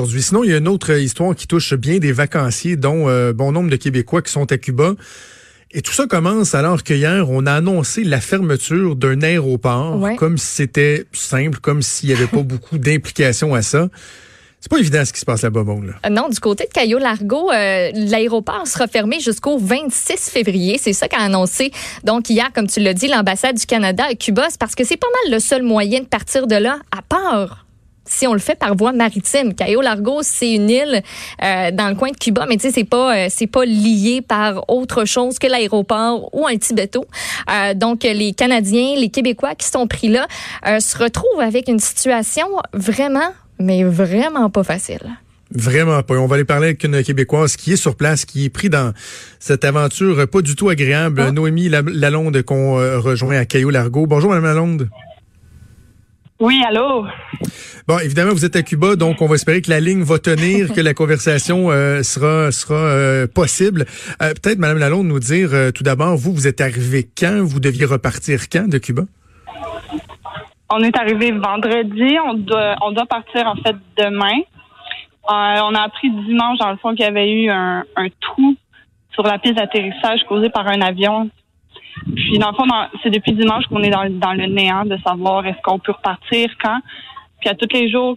aujourd'hui. Sinon, il y a une autre histoire qui touche bien des vacanciers, dont euh, bon nombre de Québécois qui sont à Cuba. Et tout ça commence alors qu'hier, on a annoncé la fermeture d'un aéroport, comme si c'était simple, comme s'il n'y avait pas beaucoup d'implications à ça. C'est pas évident ce qui se passe là-bas, bon, là. Euh, non, du côté de Cayo Largo, euh, l'aéroport sera fermé jusqu'au 26 février. C'est ça qu'a annoncé, donc, hier, comme tu l'as dit, l'ambassade du Canada à Cuba. C'est parce que c'est pas mal le seul moyen de partir de là, à part si on le fait par voie maritime. Cayo Largo, c'est une île euh, dans le coin de Cuba, mais tu sais, c'est pas c'est pas lié par autre chose que l'aéroport ou un Tibeto. donc, les Canadiens, les Québécois qui sont pris là se retrouvent avec une situation vraiment mais vraiment pas facile. Vraiment pas. On va aller parler avec une Québécoise qui est sur place, qui est pris dans cette aventure pas du tout agréable. Ah. Noémie Lalonde qu'on euh, rejoint à Caillou Largo. Bonjour, Madame Lalonde. Oui, allô? Bon, évidemment, vous êtes à Cuba, donc on va espérer que la ligne va tenir, que la conversation euh, sera sera euh, possible. Peut-être, Madame Lalonde, nous dire tout d'abord, vous, vous êtes arrivé quand? Vous deviez repartir quand de Cuba? On est arrivé vendredi. On doit, on doit partir en fait demain. Euh, on a appris dimanche, dans le fond, qu'il y avait eu un, trou sur la piste d'atterrissage causé par un avion. Puis, dans le fond, c'est depuis dimanche qu'on est dans, le néant de savoir est-ce qu'on peut repartir, quand. Puis, à tous les jours,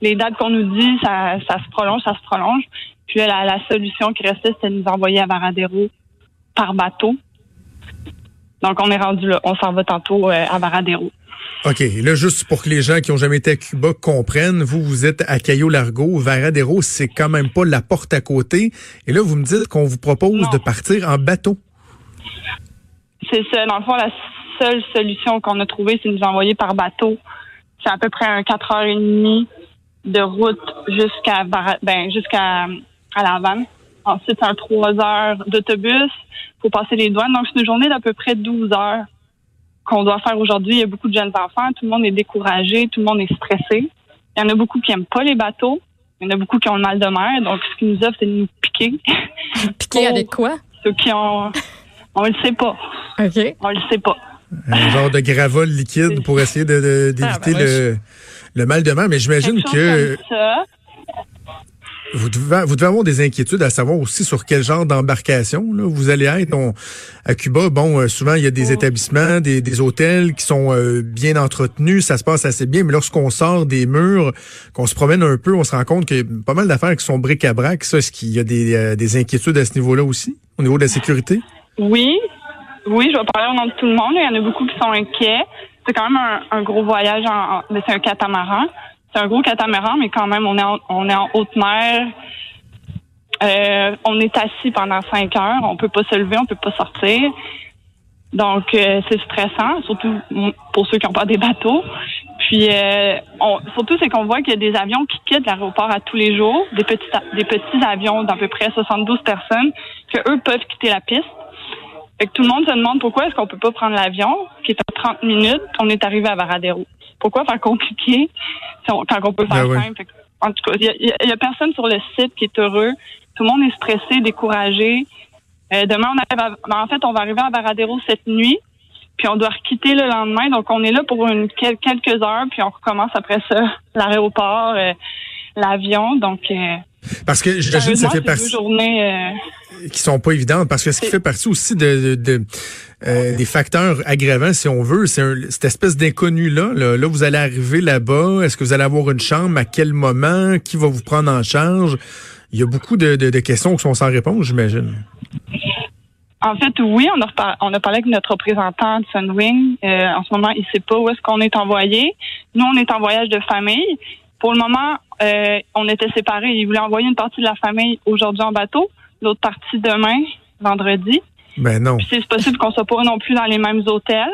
les dates qu'on nous dit, ça, se prolonge, ça se prolonge. Puis, la, la solution qui restait, c'était de nous envoyer à Varadero par bateau. Donc, on est rendu là. On s'en va tantôt euh, à Varadero. OK. Là, juste pour que les gens qui ont jamais été à Cuba comprennent, vous, vous êtes à Cayo Largo. Varadero, c'est quand même pas la porte à côté. Et là, vous me dites qu'on vous propose de partir en bateau. C'est ça. Dans le fond, la seule solution qu'on a trouvée, c'est de nous envoyer par bateau. C'est à peu près un 4 heures et demie de route jusqu'à ben, jusqu'à à La Havane. Ensuite, un 3 heures d'autobus pour passer les douanes. Donc, c'est une journée d'à peu près 12 heures qu'on doit faire aujourd'hui. Il y a beaucoup de jeunes enfants, tout le monde est découragé, tout le monde est stressé. Il y en a beaucoup qui aiment pas les bateaux. Il y en a beaucoup qui ont le mal de mer. Donc, ce qu'ils nous offrent, c'est de nous piquer. piquer avec quoi? Ceux qui ont... On le sait pas. OK. On le sait pas. Un genre de gravol liquide pour essayer d'éviter ah, ben le, le, mal de mer. Mais j'imagine que... Vous devez, vous devez avoir des inquiétudes à savoir aussi sur quel genre d'embarcation vous allez être. à Cuba, bon, euh, souvent il y a des oh. établissements, des, des, hôtels qui sont euh, bien entretenus, ça se passe assez bien, mais lorsqu'on sort des murs, qu'on se promène un peu, on se rend compte qu'il y a pas mal d'affaires qui sont bric-à-brac. Ça, est-ce qu'il y a des, euh, des inquiétudes à ce niveau-là aussi, au niveau de la sécurité? Oui, oui, je vais parler au nom de tout le monde. Il y en a beaucoup qui sont inquiets. C'est quand même un, un gros voyage, en, mais c'est un catamaran c'est un gros catamaran, mais quand même, on est en, on est en haute mer. Euh, on est assis pendant cinq heures. On peut pas se lever, on peut pas sortir. Donc, euh, c'est stressant, surtout pour ceux qui n'ont pas des bateaux. Puis, euh, surtout, c'est qu'on voit qu'il y a des avions qui quittent l'aéroport à tous les jours, des petits, des petits avions d'à peu près 72 personnes, que eux peuvent quitter la piste. Fait que tout le monde se demande pourquoi est-ce qu'on peut pas prendre l'avion, qui est à 30 minutes, qu'on est arrivé à Varadero. Pourquoi faire compliqué quand on peut faire ben simple? En tout cas, il y, a personne sur le site qui est heureux. Tout le monde est stressé, découragé. Euh, demain, on arrive ben, en fait, on va arriver à Varadero cette nuit, puis on doit quitter le lendemain. Donc, on est là pour une, quelques heures, puis on recommence après ça l'aéroport, euh, l'avion. Donc, euh, parce que j'imagine que ça fait partie journées, qui sont pas évidentes. Parce que ce qui fait partie aussi de, de euh, des facteurs aggravants, si on veut. C'est cette espèce d'inconnu-là. Là. vous allez arriver là-bas. Est-ce que vous allez avoir une chambre? À quel moment? Qui va vous prendre en charge? Il y a beaucoup de, questions qui sont sans réponse, j'imagine. En fait, oui, on a, on a parlé avec notre représentant de Sunwing. Euh, en ce moment, il sait pas où est-ce qu'on est envoyé. Nous, on est en voyage de famille. Pour le moment, euh, on était séparés. Il voulait envoyer une partie de la famille aujourd'hui en bateau, l'autre partie demain, vendredi. Ben non. c'est possible qu'on soit pas non plus dans les mêmes hôtels.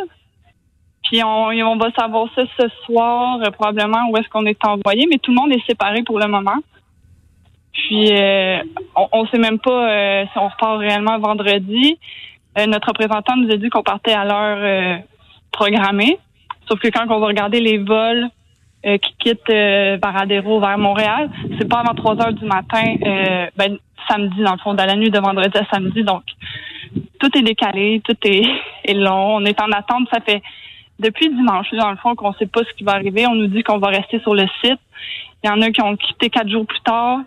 Puis on, on va savoir ça ce soir, euh, probablement, où est-ce qu'on est envoyé, mais tout le monde est séparé pour le moment. Puis euh, on ne sait même pas euh, si on repart réellement vendredi. notre représentant nous a dit qu'on partait à l'heure programmée. Sauf que quand on va regarder les vols qui quittent Varadero vers Montréal, c'est pas avant 3 heures du matin, ben, samedi, dans le fond, dans la nuit de vendredi à samedi. Donc, tout est décalé, tout est, long. On est en attente. Ça fait depuis dimanche, dans le fond, qu'on sait pas ce qui va arriver. On nous dit qu'on va rester sur le site. Il y en a qui ont quitté quatre jours plus tard.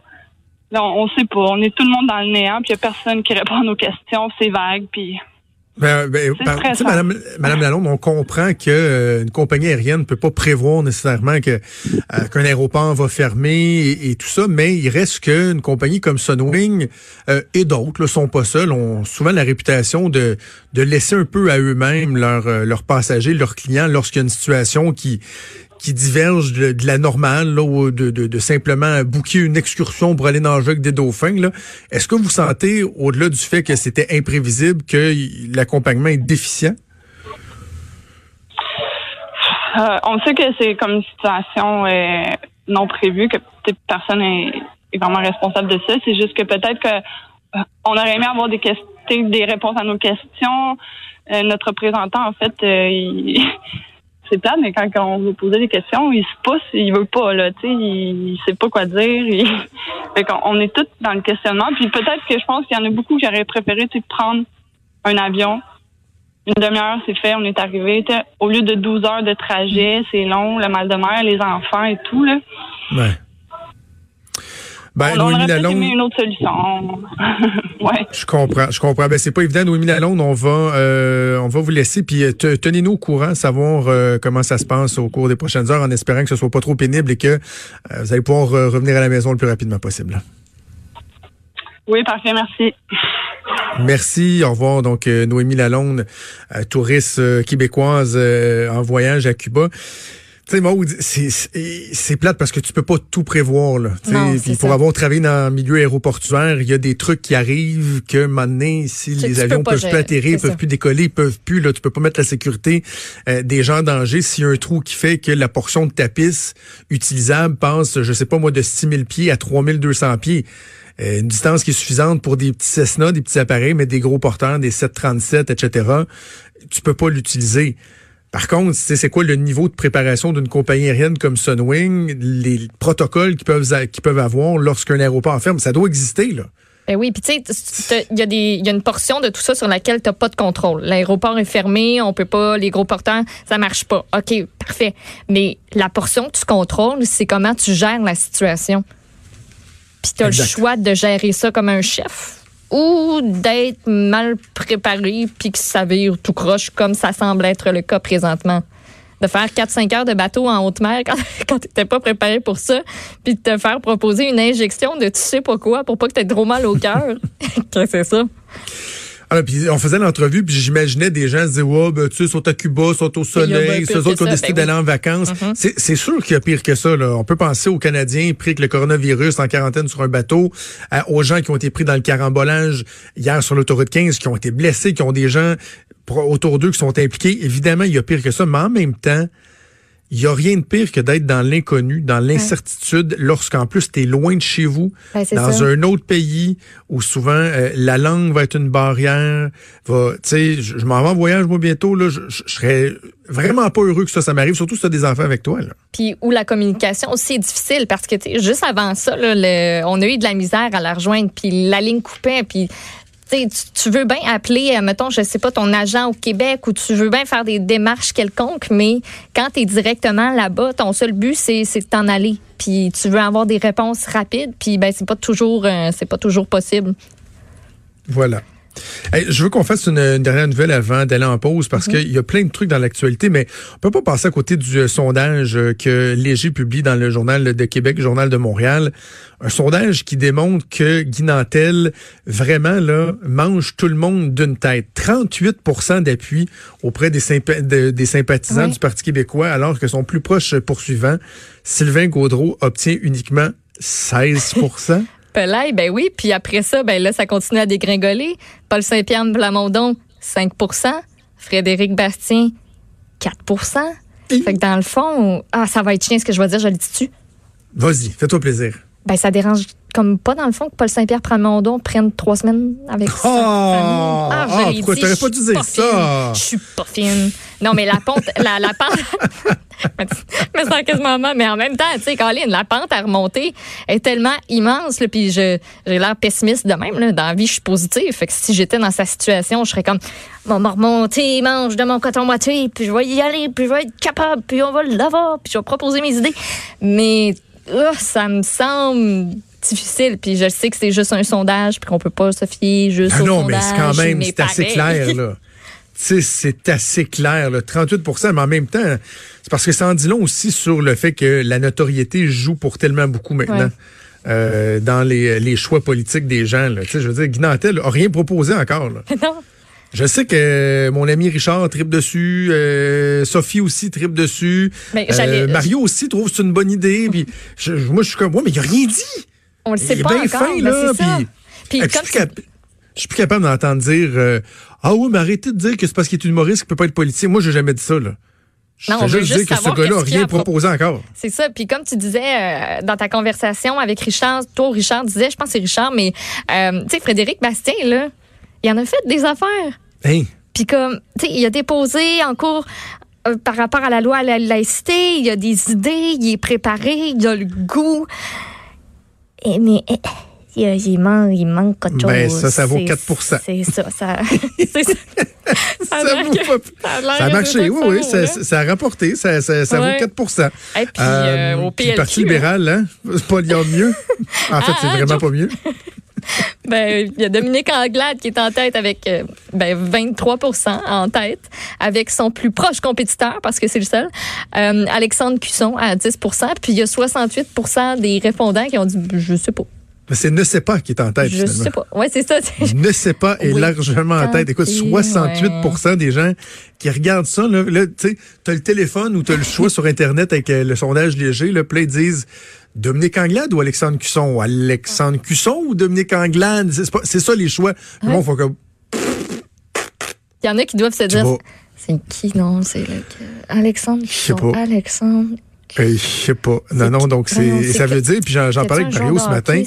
Là, on, sait pas. On est tout le monde dans le néant, puis il n'y a personne qui répond à nos questions. C'est vague, puis ben, ben, Madame, Madame Lalonde, on comprend que euh, une compagnie aérienne ne peut pas prévoir nécessairement que euh, qu'un aéroport va fermer et, tout ça, mais il reste qu'une compagnie comme Sunwing euh, et d'autres ne sont pas seuls, ont souvent la réputation de de laisser un peu à eux-mêmes leurs leurs passagers, leurs clients lorsqu'il y a une situation qui qui diverge de, la normale, là, de, de, simplement bouquer une excursion pour aller nager avec des dauphins. Est-ce que vous sentez, au-delà du fait que c'était imprévisible, que l'accompagnement est déficient? Euh, on sait que c'est comme une situation euh, non prévue, que personne est, vraiment responsable de ça. C'est juste que peut-être que euh, on aurait aimé avoir des questions, des réponses à nos questions. notre représentant, en fait, il c'est plate, mais quand on veut poser des questions, il se pousse, il veut pas, là, tu sais, il, sait pas quoi dire. Il... Fait on est tous dans le questionnement. Puis peut-être que je pense qu'il y en a beaucoup qui auraient préféré, tu prendre un avion. Une demi-heure, c'est fait, on est arrivé. Au lieu de 12 heures de trajet, c'est long, le mal de mer, les enfants et tout, là. Ouais. Ben, on, Noémie Lalonde. une autre solution. ouais. Je comprends, je comprends. Ben, c'est pas évident, Noémie Lalonde. On va, euh, on va vous laisser. Puis euh, tenez-nous au courant, savoir euh, comment ça se passe au cours des prochaines heures, en espérant que ce soit pas trop pénible et que vous allez pouvoir revenir à la maison le plus rapidement possible. Oui, parfait, merci. Merci, au revoir. Donc, Noémie Lalonde, touriste québécoise en voyage à Cuba. Tu sais, Maud, c'est plate parce que tu peux pas tout prévoir. Là, puis pour avoir travaillé dans le milieu aéroportuaire, il y a des trucs qui arrivent que maintenant, si les avions peuvent plus atterrir, peuvent plus décoller, peuvent plus, là, tu peux pas mettre la sécurité euh, des gens en danger s'il y a un trou qui fait que la portion de ta piste utilisable passe, je sais pas moi, de 6000 pieds à 3200 pieds. Euh, une distance qui est suffisante pour des petits Cessna, des petits appareils, mais des gros porteurs, des 737, etc. Tu peux pas l'utiliser. Par contre, c'est quoi le niveau de préparation d'une compagnie aérienne comme Sunwing, les protocoles qu'ils peuvent, avoir lorsqu'un aéroport ferme, ça doit exister, là. Ben oui, puis tu sais, il y, a des, y a une portion de tout ça sur laquelle tu n'as pas de contrôle. L'aéroport est fermé, on peut pas, les gros porteurs, ça marche pas. OK, parfait. Mais la portion que tu contrôles, c'est comment tu gères la situation. Puis tu as le choix de gérer ça comme un chef ou d'être mal préparé puis que ça vire tout croche comme ça semble être le cas présentement. De faire 4-5 heures de bateau en haute mer quand, quand tu n'étais pas préparé pour ça, puis de te faire proposer une injection de tu sais pas quoi pour pas que tu aies trop mal au cœur. C'est ça? Ah, puis on faisait l'entrevue, puis j'imaginais des gens se ouais, ben, tu sais, sont à Cuba, sont au soleil, c'est eux autres qui ont décidé ben d'aller en vacances. Mm-hmm. C'est sûr qu'il y a pire que ça. Là. On peut penser aux Canadiens pris avec le coronavirus en quarantaine sur un bateau, aux gens qui ont été pris dans le carambolage hier sur l'autoroute 15, qui ont été blessés, qui ont des gens autour d'eux qui sont impliqués. Évidemment, il y a pire que ça, mais en même temps, il n'y a rien de pire que d'être dans l'inconnu, dans l'incertitude, lorsqu'en plus tu es loin de chez vous, ben, dans un autre pays où souvent euh, la langue va être une barrière. Va, je, je m'en vais en voyage moi bientôt, là, je, serais vraiment pas heureux que ça, ça m'arrive, surtout si tu as des enfants avec toi. Là. Puis où la communication aussi est difficile parce que juste avant ça, là, on a eu de la misère à la rejoindre, puis la ligne coupait, puis tu, veux bien appeler, euh, mettons, je sais pas, ton agent au Québec ou tu veux bien faire des démarches quelconques, mais quand tu es directement là-bas, ton seul but, c'est de t'en aller. Puis tu veux avoir des réponses rapides, puis ben c'est pas toujours euh, c'est pas toujours possible. Voilà je veux qu'on fasse une, dernière nouvelle avant d'aller en pause parce mhm. qu'il y a plein de trucs dans l'actualité, mais on peut pas passer à côté du euh, sondage euh, que Léger publie dans le Journal de Québec, le Journal de Montréal. Un sondage qui démontre que Guy Nantel, vraiment, là, mange tout le monde d'une tête. 38% d'appui auprès des, des sympathisants du Parti québécois, alors que son plus proche poursuivant, Sylvain Gaudreau, obtient uniquement 16 ben oui. Puis après ça, ben là, ça continue à dégringoler. Paul Saint-Pierre Blamondon, 5% Frédéric Bastien, 4% Fait que dans le fond, ah, ça va être chien ce que je vais dire, je le dis-tu? Vas-y, fais-toi plaisir. Ben, ça dérange comme pas dans le fond que Paul Saint-Pierre Pramondon prenne trois semaines avec oh, Ah, ah pourquoi t'aurais pas dû dire ça? Je suis pas fine. Non, mais la pente, la, la pente, mais c'est quasiment mais en même temps, tu sais, Colin, la pente à remonter est tellement immense, là, puis j'ai l'air pessimiste de même, là. Dans la vie, je suis positive. Fait que si j'étais dans sa situation, je serais comme, bon, me remonter, mange de mon coton moitié, puis je vais y aller, puis je vais être capable, puis on va l'avoir, puis je vais proposer mes idées. Mais oh, ça me semble difficile. Puis je sais que c'est juste un sondage, puis qu'on peut pas se fier juste Ah au non, sondage. mais c'est quand même, c'est assez clair, là. Tu sais, c'est assez clair, là. 38% mais en même temps, c'est parce que ça en dit long aussi sur le fait que la notoriété joue pour tellement beaucoup maintenant. Ouais. euh, dans les, les choix politiques des gens. Là. Tu sais, Je veux dire, Guy Nantel a rien proposé encore. Là. non. Je sais que mon ami Richard tripe dessus, euh, Sophie aussi tripe dessus, Mais euh, Mario aussi trouve que c'est une bonne idée. Puis je- moi, je suis comme, ouais, mais il a rien dit. On le sait il est pas bien encore. fin, ben, là. c'est ça. Puis, Puis Hey, je, comme suis plus cap- je suis plus capable d'entendre dire euh, Ah oui, mais arrêtez de dire que c'est parce qu'il est humoriste qu'il peut pas être politicien. Moi, j'ai jamais dit ça. Là. Je Non, on veut juste juste dire que ce gars-là a qu'est-ce qu'il y rien proposé encore. C'est ça. Puis comme tu disais euh, dans ta conversation avec Richard, toi, Richard disait, je pense que c'est Richard, mais euh, tu sais, Frédéric Bastien, là, il en a fait des affaires. Hein? Puis comme, tu sais, il a déposé en cours euh, par rapport à la loi à la laïcité, il a des idées, il est préparé, il a le goût. Et, mais eh, il, il manque, il manque quelque chose. Ben, ça, ça vaut C'est- 4 C'est ça. ça ça. Ça, a l'air vaut que- pas- ça a ça a marché, oui, ça oui, ça, ça- ça a rapporté, ça, ça, ça Ouais. vaut 4 Et puis, euh, au puis le Parti PLQ, libéral, hein? C'est pas liant mieux. En fait, c'est ah, vraiment Joe. pas mieux. Ben, il y a Dominique Anglade qui est en tête avec euh, ben, 23% en tête, avec son plus proche compétiteur, parce que c'est le seul, euh, Alexandre Cusson à 10% Puis il y a 68% des répondants qui ont dit Je sais pas. Mais c'est ne sait pas qui est en tête, Je finalement. sais pas. Ouais, c'est ça. ne sait pas est Oui. largement en tête. Écoute, Tenté, 68% des gens qui regardent ça, là, là tu sais, t'as le téléphone ou t'as le choix sur Internet avec euh, le sondage léger, là, puis ils disent Dominique Anglade ou Alexandre Cusson? Alexandre Cusson ou Dominique Anglade? C'est ça les choix. Le monde faut comme, Il y en a qui doivent se dire C'est qui, non? C'est le- Alexandre sais Cusson. pas. Alexandre. Euh, je sais pas. Non, non, donc Non, non, c'est, ça veut que- dire, puis j'en, parlais avec Mario ce matin,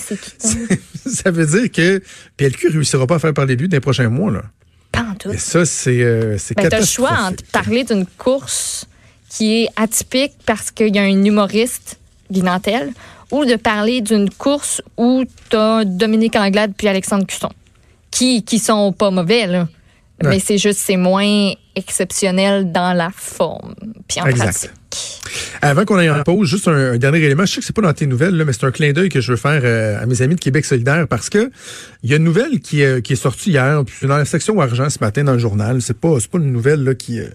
ça veut dire que PLQ réussira pas à faire parler de lui dans les prochains mois, là. Pas en tout. Et ça, c'est, euh, c'est Ben, t'as le choix entre parler d'une course qui est atypique parce qu'il y a un humoriste, Guy Nantel, ou de parler d'une course où t'as Dominique Anglade puis Alexandre Cusson, qui, qui sont pas mauvais, là. Ouais. Mais c'est juste, c'est moins exceptionnel dans la forme, puis en Exact. pratique. Avant qu'on aille en pause, juste un, un dernier élément. Je sais que c'est pas dans tes nouvelles, là, mais c'est un clin d'œil que je veux faire euh, à mes amis de Québec solidaire parce que il y a une nouvelle qui, euh, qui est sortie hier, puis dans la section argent ce matin dans le journal. C'est pas, c'est pas une nouvelle là, qui, euh,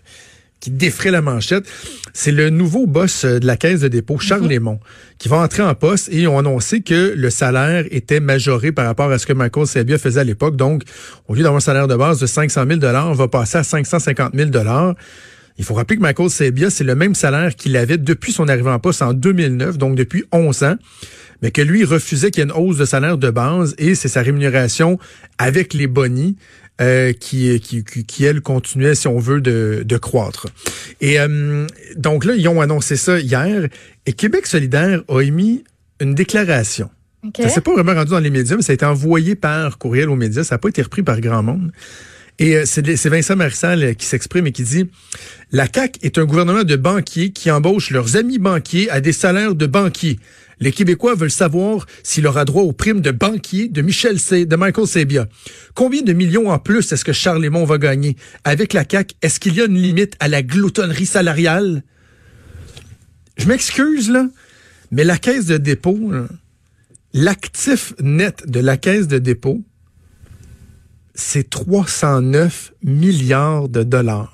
qui défrait la manchette. C'est le nouveau boss euh, de la caisse de dépôt, Charles Lémon, qui va entrer en poste et ont annoncé que le salaire était majoré par rapport à ce que Michael Sabia faisait à l'époque. Donc, au lieu d'avoir un salaire de base de 500 000 on va passer à 550 000 il faut rappeler que Michael Sabia, c'est le même salaire qu'il avait depuis son arrivée en poste en 2009, donc depuis 11 ans, mais que lui refusait qu'il y ait une hausse de salaire de base et c'est sa rémunération avec les bonnies euh, qui, qui, qui, qui, elle, continuait, si on veut, de, de croître. Et euh, donc là, ils ont annoncé ça hier et Québec solidaire a émis une déclaration. Ça s'est pas vraiment rendu dans les médias, mais ça a été envoyé par courriel aux médias. Ça n'a pas été repris par grand monde. Et euh, c'est Vincent Marissal qui s'exprime et qui dit La CAQ est un gouvernement de banquiers qui embauchent leurs amis banquiers à des salaires de banquiers. Les Québécois veulent savoir s'il aura droit aux primes de banquier de Michel C, de Michael Sabia. Combien de millions en plus est-ce que Charles va gagner? Avec la CAQ, est-ce qu'il y a une limite à la gloutonnerie salariale? Je m'excuse, là, mais la caisse de dépôt, l'actif net de la caisse de dépôt, c'est 309 milliards de dollars.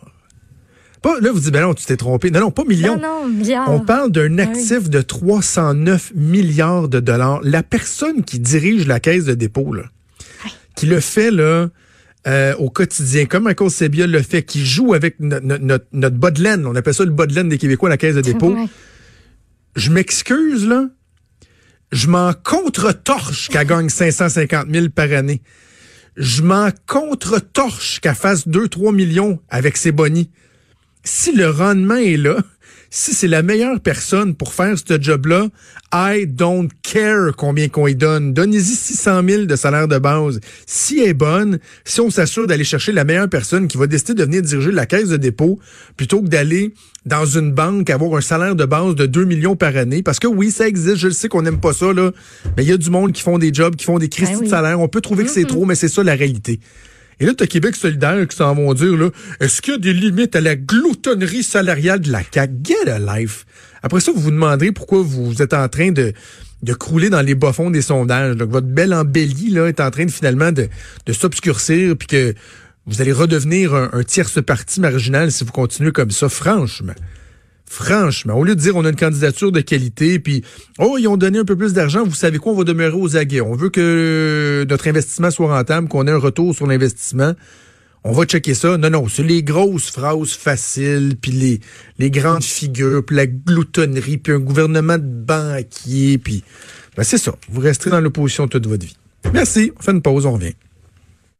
Pas, là, vous dites, ben non, tu t'es trompé. Non, non, pas millions. Non, non, milliards. On parle d'un Ah actif de 309 milliards de dollars. La personne qui dirige la caisse de dépôt, là, qui le fait là, euh, au quotidien, comme Michael Sebia le fait, qui joue avec no- no- notre, notre bas de laine, on appelle ça le bas de laine des Québécois, la caisse de dépôt. Je m'excuse, là. Je m'en contre-torche qu'elle gagne 550 000 par année. Je m'en contre-torche qu'elle fasse 2-3 millions avec ses bonnies. Si le rendement est là, si c'est la meilleure personne pour faire ce job-là, I don't care combien qu'on y donne. Donnez-y 600 000 de salaire de base. Si elle est bonne, si on s'assure d'aller chercher la meilleure personne qui va décider de venir diriger la caisse de dépôt plutôt que d'aller dans une banque avoir un salaire de base de 2 millions par année. Parce que oui, ça existe, je le sais qu'on n'aime pas ça, là. Mais il y a du monde qui font des jobs, qui font des crises Ben oui. de salaire. On peut trouver que c'est trop, mais c'est ça la réalité. Et là, tu as Québec solidaire qui s'en vont dire, là, est-ce qu'il y a des limites à la gloutonnerie salariale de la CAQ? Get a life. Après ça, vous vous demanderez pourquoi vous êtes en train de, de crouler dans les bas-fonds des sondages. Donc, votre belle embellie, là, est en train de finalement de, s'obscurcir, puis que vous allez redevenir un, un tierce parti marginal si vous continuez comme ça, franchement. Franchement, au lieu de dire on a une candidature de qualité, puis oh, ils ont donné un peu plus d'argent, vous savez quoi, on va demeurer aux aguets. On veut que notre investissement soit rentable, qu'on ait un retour sur l'investissement. On va checker ça. Non, non, c'est les grosses phrases faciles, puis les, les grandes figures, puis la gloutonnerie, puis un gouvernement de banquiers, puis ben c'est ça. Vous resterez dans l'opposition toute votre vie. Merci. On fait une pause, on revient.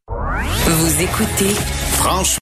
Vous écoutez Franchement.